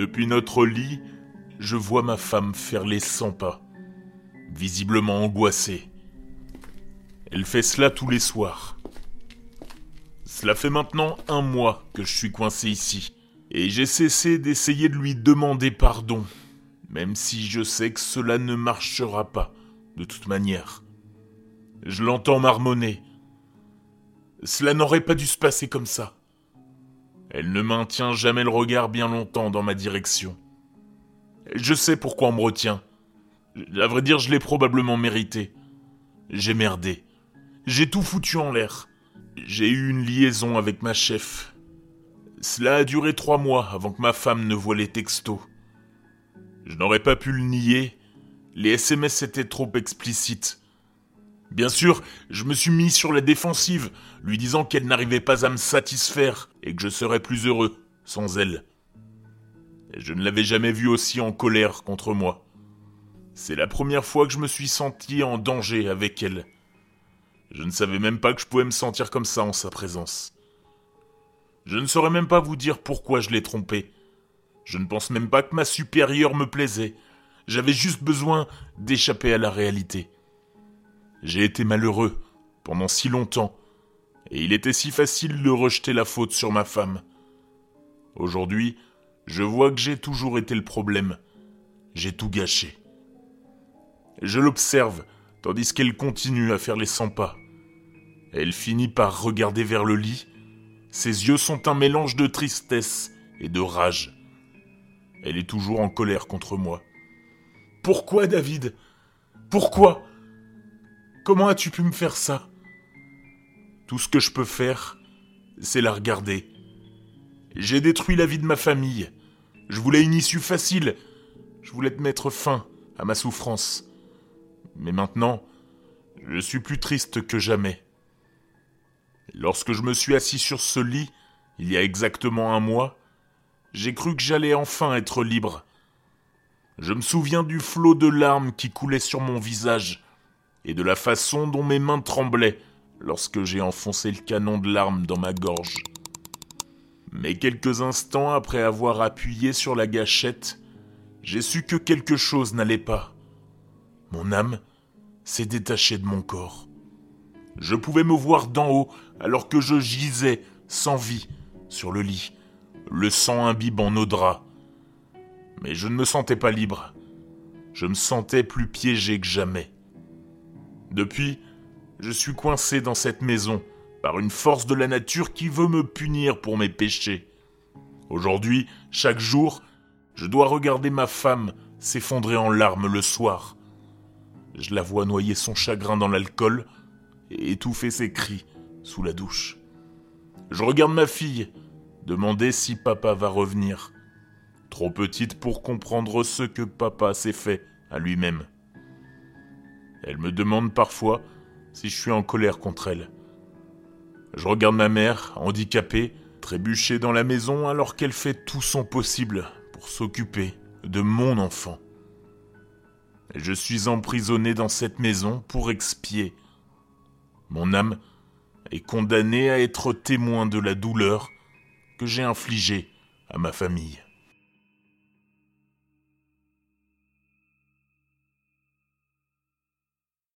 Depuis notre lit, je vois ma femme faire les 100 pas, visiblement angoissée. Elle fait cela tous les soirs. Cela fait maintenant un mois que je suis coincé ici, et j'ai cessé d'essayer de lui demander pardon, même si je sais que cela ne marchera pas, de toute manière. Je l'entends marmonner. Cela n'aurait pas dû se passer comme ça. Elle ne maintient jamais le regard bien longtemps dans ma direction. Je sais pourquoi on me retient. À vrai dire, je l'ai probablement mérité. J'ai merdé. J'ai tout foutu en l'air. J'ai eu une liaison avec ma chef. Cela a duré trois mois avant que ma femme ne voie les textos. Je n'aurais pas pu le nier. Les SMS étaient trop explicites. Bien sûr, je me suis mis sur la défensive, lui disant qu'elle n'arrivait pas à me satisfaire et que je serais plus heureux sans elle. Je ne l'avais jamais vue aussi en colère contre moi. C'est la première fois que je me suis senti en danger avec elle. Je ne savais même pas que je pouvais me sentir comme ça en sa présence. Je ne saurais même pas vous dire pourquoi je l'ai trompée. Je ne pense même pas que ma supérieure me plaisait. J'avais juste besoin d'échapper à la réalité. J'ai été malheureux pendant si longtemps, et il était si facile de rejeter la faute sur ma femme. Aujourd'hui, je vois que j'ai toujours été le problème. J'ai tout gâché. Je l'observe, tandis qu'elle continue à faire les 100 pas. Elle finit par regarder vers le lit. Ses yeux sont un mélange de tristesse et de rage. Elle est toujours en colère contre moi. Pourquoi, David? Pourquoi? Comment as-tu pu me faire ça? Tout ce que je peux faire, c'est la regarder. J'ai détruit la vie de ma famille. Je voulais une issue facile. Je voulais te mettre fin à ma souffrance. Mais maintenant, je suis plus triste que jamais. Lorsque je me suis assis sur ce lit, il y a exactement un mois, j'ai cru que j'allais enfin être libre. Je me souviens du flot de larmes qui coulait sur mon visage et de la façon dont mes mains tremblaient lorsque j'ai enfoncé le canon de larmes dans ma gorge. Mais quelques instants après avoir appuyé sur la gâchette, j'ai su que quelque chose n'allait pas. Mon âme s'est détachée de mon corps. Je pouvais me voir d'en haut alors que je gisais sans vie sur le lit, le sang imbibant nos draps. Mais je ne me sentais pas libre. Je me sentais plus piégé que jamais. Depuis, je suis coincé dans cette maison par une force de la nature qui veut me punir pour mes péchés. Aujourd'hui, chaque jour, je dois regarder ma femme s'effondrer en larmes le soir. Je la vois noyer son chagrin dans l'alcool et étouffer ses cris sous la douche. Je regarde ma fille, demander si papa va revenir. Trop petite pour comprendre ce que papa s'est fait à lui-même. Elle me demande parfois si je suis en colère contre elle. Je regarde ma mère, handicapée, trébucher dans la maison alors qu'elle fait tout son possible pour s'occuper de mon enfant. je suis emprisonné dans cette maison pour expier. Mon âme est condamnée à être témoin de la douleur que j'ai infligée à ma famille.